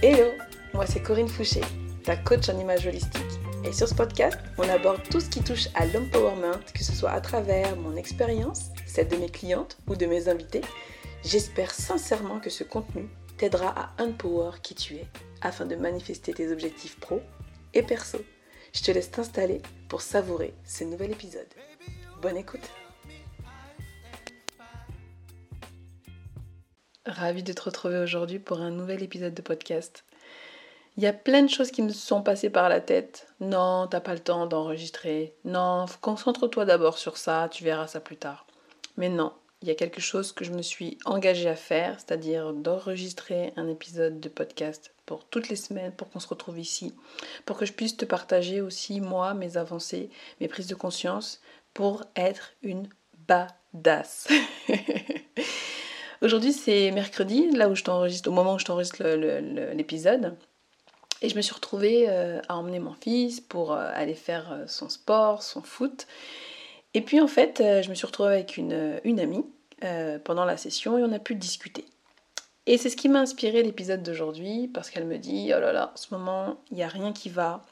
Hello, moi c'est Corinne Fouché, ta coach en image holistique. Et sur ce podcast, on aborde tout ce qui touche à l'empowerment, que ce soit à travers mon expérience, celle de mes clientes ou de mes invités. J'espère sincèrement que ce contenu t'aidera à empower qui tu es afin de manifester tes objectifs pro et perso. Je te laisse t'installer pour savourer ce nouvel épisode. Bonne écoute Ravie de te retrouver aujourd'hui pour un nouvel épisode de podcast. Il y a plein de choses qui me sont passées par la tête. Non, t'as pas le temps d'enregistrer. Non, concentre-toi d'abord sur ça, tu verras ça plus tard. Mais non, il y a quelque chose que je me suis engagée à faire, c'est-à-dire d'enregistrer un épisode de podcast pour toutes les semaines, pour qu'on se retrouve ici, pour que je puisse te partager aussi, moi, mes avancées, mes prises de conscience, pour être une badass. Aujourd'hui, c'est mercredi, là où je t'enregistre, au moment où je t'enregistre l'épisode. Et je me suis retrouvée euh, à emmener mon fils pour euh, aller faire euh, son sport, son foot. Et puis en fait, je me suis retrouvée avec une, amie pendant la session et on a pu discuter. Et c'est ce qui m'a inspiré l'épisode d'aujourd'hui parce qu'elle me dit Oh là là, en ce moment, il n'y a rien qui va.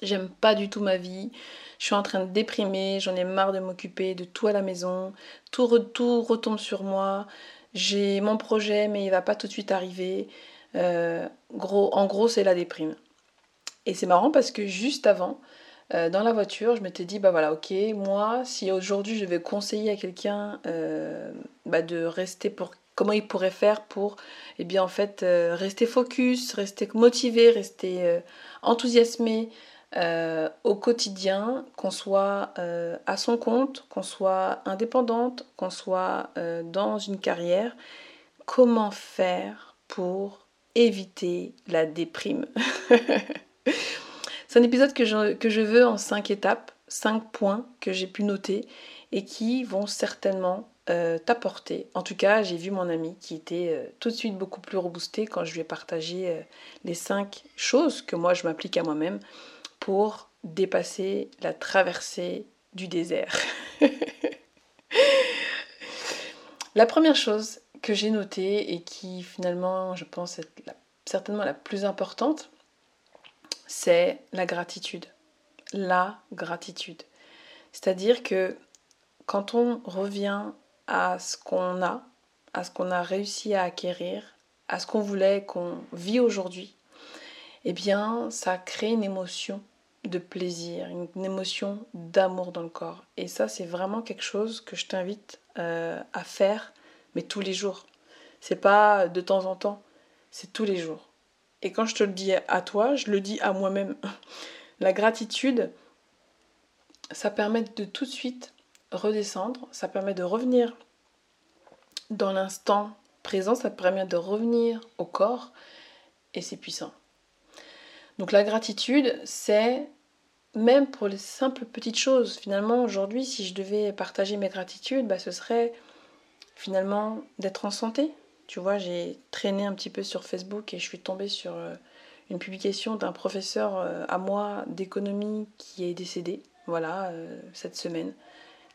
J'aime pas du tout ma vie. Je suis en train de déprimer. J'en ai marre de m'occuper de tout à la maison. Tout retombe sur moi. J'ai mon projet, mais il va pas tout de suite arriver. Euh, gros, en gros, c'est la déprime. Et c'est marrant parce que juste avant, euh, dans la voiture, je m'étais dit, bah voilà, ok, moi, si aujourd'hui je vais conseiller à quelqu'un euh, bah de rester pour comment il pourrait faire pour, eh bien en fait, rester focus, rester motivé, rester enthousiasmé au quotidien, qu'on soit à son compte, qu'on soit indépendante, qu'on soit dans une carrière, comment faire pour éviter la déprime? C'est un épisode que je, que je veux en cinq étapes, cinq points que j'ai pu noter et qui vont certainement euh, t'apporter. En tout cas, j'ai vu mon ami qui était euh, tout de suite beaucoup plus reboosté quand je lui ai partagé euh, les cinq choses que moi je m'applique à moi-même pour dépasser la traversée du désert. la première chose, que j'ai notée et qui finalement, je pense, être certainement la plus importante, c'est la gratitude. La gratitude. C'est-à-dire que quand on revient à ce qu'on a, à ce qu'on a réussi à acquérir, à ce qu'on voulait, qu'on vit aujourd'hui, eh bien, ça crée une émotion de plaisir, une émotion d'amour dans le corps. Et ça, c'est vraiment quelque chose que je t'invite euh, à faire mais tous les jours. C'est pas de temps en temps, c'est tous les jours. Et quand je te le dis à toi, je le dis à moi-même. La gratitude, ça permet de tout de suite redescendre, ça permet de revenir dans l'instant présent, ça permet de revenir au corps et c'est puissant. Donc la gratitude, c'est même pour les simples petites choses. Finalement, aujourd'hui, si je devais partager mes gratitudes, bah, ce serait finalement d'être en santé. Tu vois, j'ai traîné un petit peu sur Facebook et je suis tombée sur euh, une publication d'un professeur euh, à moi d'économie qui est décédé, voilà, euh, cette semaine,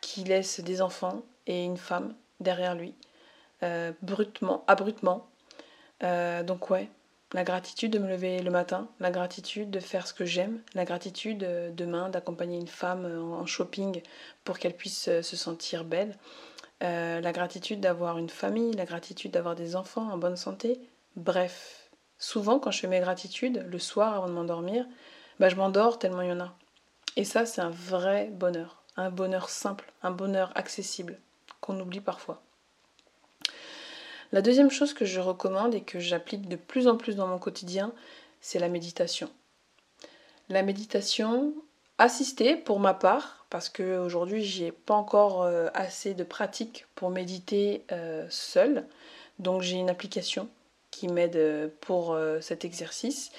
qui laisse des enfants et une femme derrière lui, brutement, abruptement. donc ouais, la gratitude de me lever le matin, la gratitude de faire ce que j'aime, la gratitude demain d'accompagner une femme en shopping pour qu'elle puisse se sentir belle. Euh, la gratitude d'avoir une famille, la gratitude d'avoir des enfants en bonne santé. Bref, souvent quand je fais mes gratitudes, le soir avant de m'endormir, bah, je m'endors tellement il y en a. Et ça, c'est un vrai bonheur, un bonheur simple, un bonheur accessible, qu'on oublie parfois. La deuxième chose que je recommande et que j'applique de plus en plus dans mon quotidien, c'est la méditation. La méditation assistée pour ma part, parce qu'aujourd'hui j'ai pas encore euh, assez de pratique pour méditer euh, seule. Donc j'ai une application qui m'aide euh, pour cet exercice.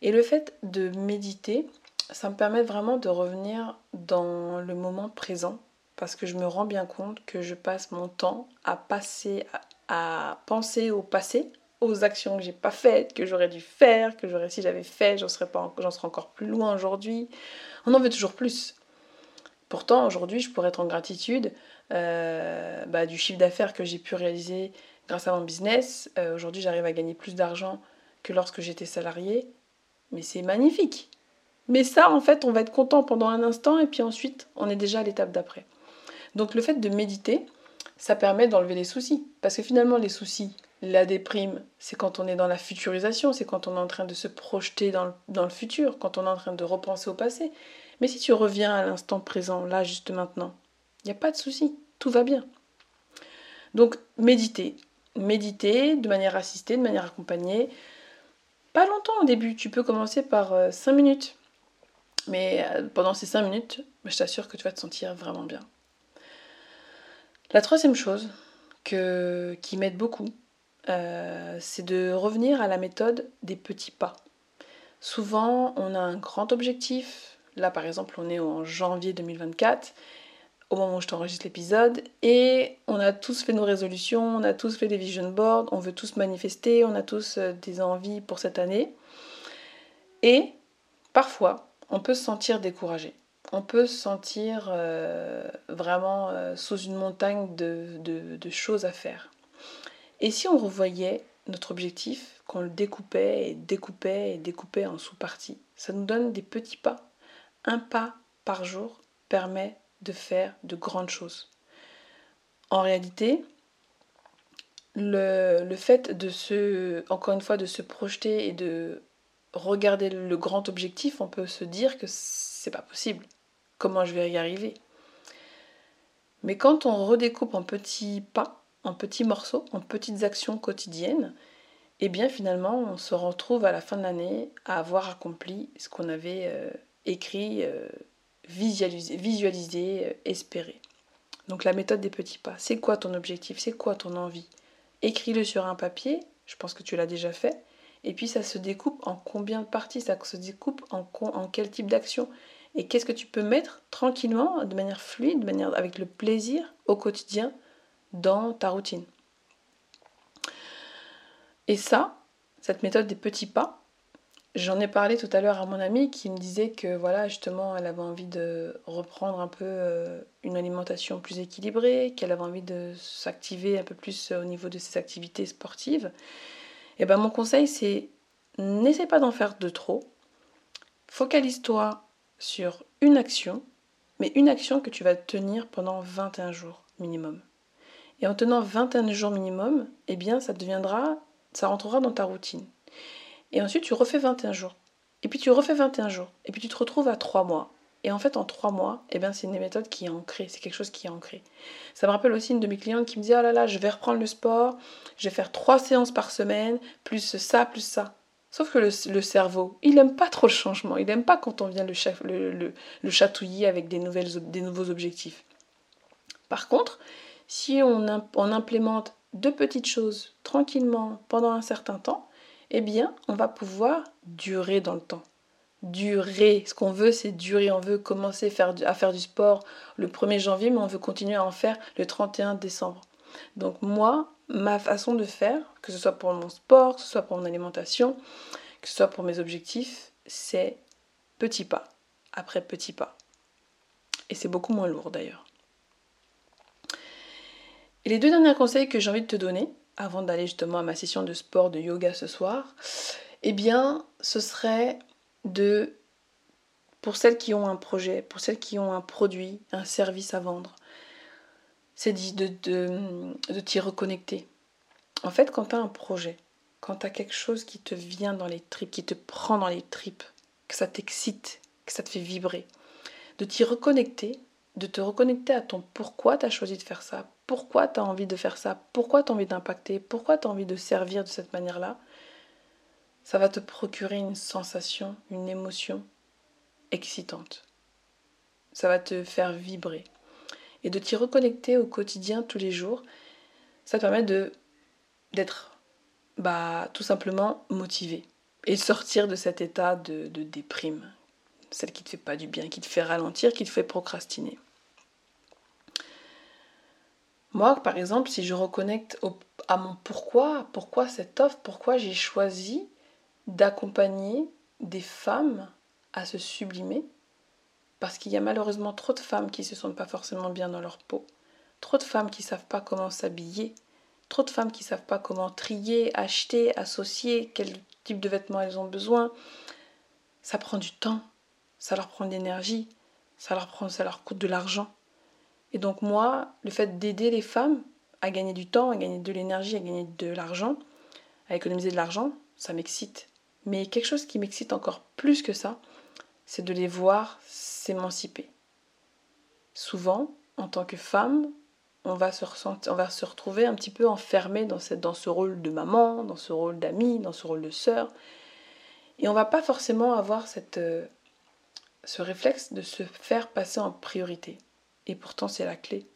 Et le fait de méditer, ça me permet vraiment de revenir dans le moment présent parce que je me rends bien compte que je passe mon temps à passer à, penser au passé, aux actions que j'ai pas faites, que j'aurais dû faire, que j'aurais si j'avais fait, j'en serais serais encore plus loin aujourd'hui. On en veut toujours plus. Pourtant, aujourd'hui, je pourrais être en gratitude euh, bah, du chiffre d'affaires que j'ai pu réaliser grâce à mon business. Euh, aujourd'hui, j'arrive à gagner plus d'argent que lorsque j'étais salariée, mais c'est magnifique. Mais ça, en fait, on va être content pendant un instant et puis ensuite, on est déjà à l'étape d'après. Donc le fait de méditer, ça permet d'enlever les soucis. Parce que finalement, les soucis, la déprime, c'est quand on est dans la futurisation, c'est quand on est en train de se projeter dans le, futur, quand on est en train de repenser au passé. Mais si tu reviens à l'instant présent, là, juste maintenant, il n'y a pas de souci, tout va bien. Donc méditer, méditer de manière assistée, de manière accompagnée. Pas longtemps au début, tu peux commencer par 5 euh, minutes. Mais euh, pendant ces 5 minutes, je t'assure que tu vas te sentir vraiment bien. La troisième chose qui m'aide beaucoup, euh, c'est de revenir à la méthode des petits pas. Souvent, on a un grand objectif. Là, par exemple, on est en janvier 2024, au moment où je t'enregistre l'épisode, et on a tous fait nos résolutions, on a tous fait des vision boards, on veut tous manifester, on a tous euh, des envies pour cette année. Et parfois, on peut se sentir découragé. On peut se sentir euh, vraiment sous une montagne de choses à faire. Et si on revoyait notre objectif, qu'on le découpait et découpait et découpait en sous-parties, ça nous donne des petits pas. Un pas par jour permet de faire de grandes choses. En réalité, le, fait de se, encore une fois, de se projeter et de regarder le grand objectif, on peut se dire que c'est pas possible. Comment je vais y arriver. Mais quand on redécoupe en petits pas, en petits morceaux, en petites actions quotidiennes, eh bien finalement on se retrouve à la fin de l'année à avoir accompli ce qu'on avait euh, écrit, euh, visualisé, visualisé euh, espéré. Donc la méthode des petits pas, c'est quoi ton objectif, c'est quoi ton envie? Écris-le sur un papier, je pense que tu l'as déjà fait, et puis ça se découpe en combien de parties, ça se découpe en, en quel type d'action, et qu'est-ce que tu peux mettre tranquillement, de manière fluide, avec le plaisir au quotidien dans ta routine? Et ça, cette méthode des petits pas, j'en ai parlé tout à l'heure à mon amie qui me disait que voilà, justement, elle avait envie de reprendre un peu euh, une alimentation plus équilibrée, qu'elle avait envie de s'activer un peu plus au niveau de ses activités sportives. Et ben mon conseil c'est n'essaie pas d'en faire de trop. Focalise-toi sur une action, mais une action que tu vas tenir pendant 21 jours minimum. Et en tenant 21 jours minimum, eh bien ça deviendra, ça rentrera dans ta routine. Et ensuite tu refais 21 jours. Et puis tu refais 21 jours. Et puis tu te retrouves à 3 mois. Et en fait, en 3 mois, eh bien, c'est une méthode qui est ancrée, c'est quelque chose qui est ancré. Ça me rappelle aussi une de mes clientes qui me dit Oh là là, je vais reprendre le sport, je vais faire 3 séances par semaine, plus ça, plus ça. Sauf que le, cerveau, il n'aime pas trop le changement, il n'aime pas quand on vient le, le, le chatouiller avec des, nouveaux objectifs. Par contre, si on, implémente deux petites choses tranquillement pendant un certain temps, eh bien, on va pouvoir durer dans le temps. Durer. Ce qu'on veut, c'est durer. On veut commencer à faire du sport le 1er janvier, mais on veut continuer à en faire le 31 décembre. Donc moi, ma façon de faire, que ce soit pour mon sport, que ce soit pour mon alimentation, que ce soit pour mes objectifs, c'est petit pas après petit pas. Et c'est beaucoup moins lourd d'ailleurs. Et les deux derniers conseils que j'ai envie de te donner, avant d'aller justement à ma session de sport, de yoga ce soir, eh bien, ce serait de, pour celles qui ont un projet, pour celles qui ont un produit, un service à vendre, c'est de, de, de t'y reconnecter. En fait, quand tu as un projet, quand tu as quelque chose qui te vient dans les tripes, qui te prend dans les tripes, que ça t'excite, que ça te fait vibrer, de t'y reconnecter, de te reconnecter à ton pourquoi tu as choisi de faire ça, pourquoi tu as envie de faire ça, pourquoi tu as envie d'impacter, pourquoi tu as envie de servir de cette manière-là, ça va te procurer une sensation, une émotion excitante. Ça va te faire vibrer. Et de t'y reconnecter au quotidien tous les jours, ça te permet de d'être bah, tout simplement motivé et sortir de cet état de, de déprime, celle qui te fait pas du bien, qui te fait ralentir, qui te fait procrastiner. Moi, par exemple, si je reconnecte à mon pourquoi, pourquoi cette offre, pourquoi j'ai choisi d'accompagner des femmes à se sublimer, parce qu'il y a malheureusement trop de femmes qui ne se sentent pas forcément bien dans leur peau, trop de femmes qui ne savent pas comment s'habiller, trop de femmes qui ne savent pas comment trier, acheter, associer, quel type de vêtements elles ont besoin. Ça prend du temps, ça leur prend de l'énergie, ça leur, ça leur coûte de l'argent. Et donc moi, le fait d'aider les femmes à gagner du temps, à gagner de l'énergie, à gagner de l'argent, à économiser de l'argent, ça m'excite. Mais quelque chose qui m'excite encore plus que ça, c'est de les voir s'émanciper. Souvent, en tant que femme, on va se, on va se retrouver un petit peu enfermé dans, cette, dans ce rôle de maman, dans ce rôle d'amie, dans ce rôle de sœur. Et on va pas forcément avoir cette, euh, ce réflexe de se faire passer en priorité. Et pourtant, c'est la clé.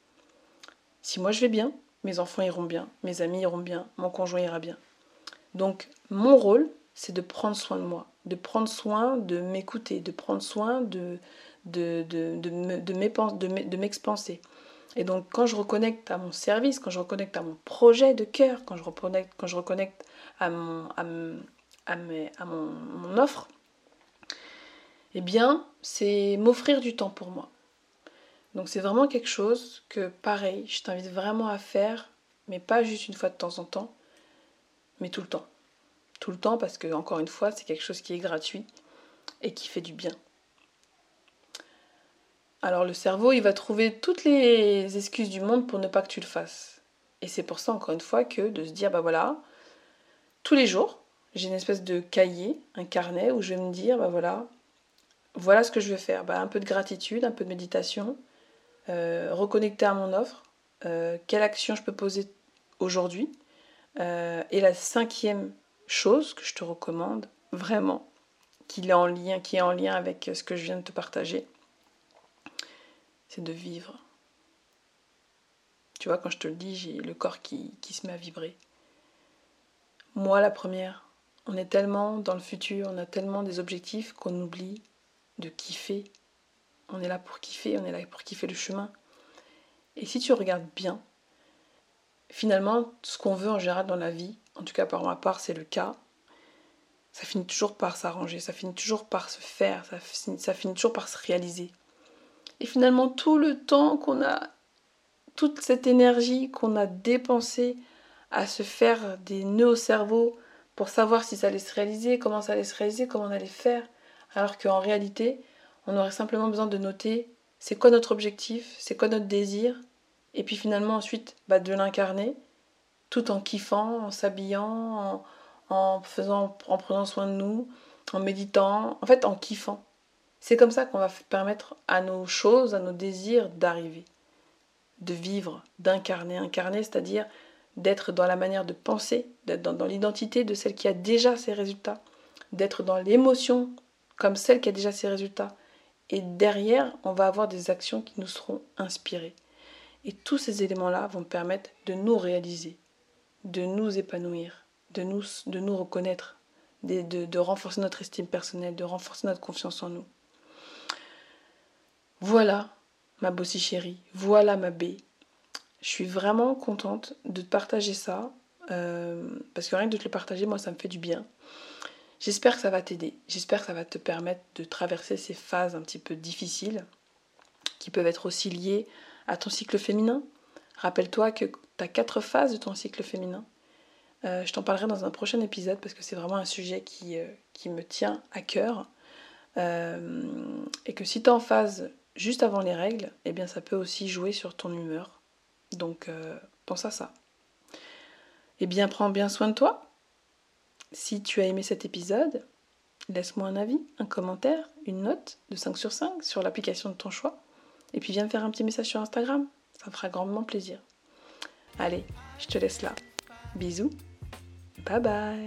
Si moi je vais bien, mes enfants iront bien, mes amis iront bien, mon conjoint ira bien. Donc, mon rôle, c'est de prendre soin de moi, de prendre soin de m'écouter, de prendre soin de, de, de, de, m'expanser. Et donc quand je reconnecte à mon service, quand je reconnecte à mon projet de cœur, quand je reconnecte, quand je reconnecte à, mon, à, à mon, mon offre, eh bien c'est m'offrir du temps pour moi. Donc c'est vraiment quelque chose que pareil, je t'invite vraiment à faire, mais pas juste une fois de temps en temps, mais tout le temps. Tout le temps parce que encore une fois, c'est quelque chose qui est gratuit et qui fait du bien. Alors le cerveau, il va trouver toutes les excuses du monde pour ne pas que tu le fasses. Et c'est pour ça, encore une fois, que de se dire, bah voilà, tous les jours, j'ai une espèce de cahier, un carnet, où je vais me dire, bah voilà, voilà ce que je vais faire. Bah, un peu de gratitude, un peu de méditation, euh, reconnecter à mon offre, euh, quelle action je peux poser aujourd'hui. Euh, et la cinquième chose que je te recommande, vraiment, qui est en lien, qui avec ce que je viens de te partager, c'est de vivre. Tu vois, quand je te le dis, j'ai le corps qui, se met à vibrer. Moi, la première, on est tellement dans le futur, on a tellement des objectifs qu'on oublie de kiffer. On est là pour kiffer, on est là pour kiffer le chemin. Et si tu regardes bien, finalement, ce qu'on veut en général dans la vie, en tout cas par ma part, c'est le cas, ça finit toujours par s'arranger, ça finit toujours par se faire, ça finit toujours par se réaliser. Et finalement, tout le temps qu'on a, toute cette énergie qu'on a dépensée à se faire des nœuds au cerveau pour savoir si ça allait se réaliser, comment ça allait se réaliser, comment on allait faire, alors qu'en réalité, on aurait simplement besoin de noter c'est quoi notre objectif, c'est quoi notre désir, et puis finalement ensuite bah, de l'incarner, tout en kiffant, en s'habillant, en, faisant, en prenant soin de nous, en méditant, en fait en kiffant. C'est comme ça qu'on va permettre à nos choses, à nos désirs d'arriver, de vivre, d'incarner. Incarner, c'est-à-dire d'être dans la manière de penser, d'être dans, l'identité de celle qui a déjà ses résultats, d'être dans l'émotion comme celle qui a déjà ses résultats. Et derrière, on va avoir des actions qui nous seront inspirées. Et tous ces éléments-là vont permettre de nous réaliser, de nous épanouir, de nous, de nous reconnaître, de, de renforcer notre estime personnelle, de renforcer notre confiance en nous. Voilà ma bossie chérie, voilà ma baie. Je suis vraiment contente de partager ça, euh, parce que rien que de te le partager, moi, ça me fait du bien. J'espère que ça va t'aider, j'espère que ça va te permettre de traverser ces phases un petit peu difficiles, qui peuvent être aussi liées à ton cycle féminin. Rappelle-toi que tu quatre phases de ton cycle féminin. Euh, je t'en parlerai dans un prochain épisode parce que c'est vraiment un sujet qui, euh, me tient à cœur. et que si tu es en phase juste avant les règles, eh bien ça peut aussi jouer sur ton humeur. Donc euh, pense à ça. Eh bien prends bien soin de toi. Si tu as aimé cet épisode, laisse-moi un avis, un commentaire, une note de 5 sur 5 sur l'application de ton choix. Et puis viens me faire un petit message sur Instagram. Ça me fera grandement plaisir. Allez, je te laisse là. Bisous. Bye bye.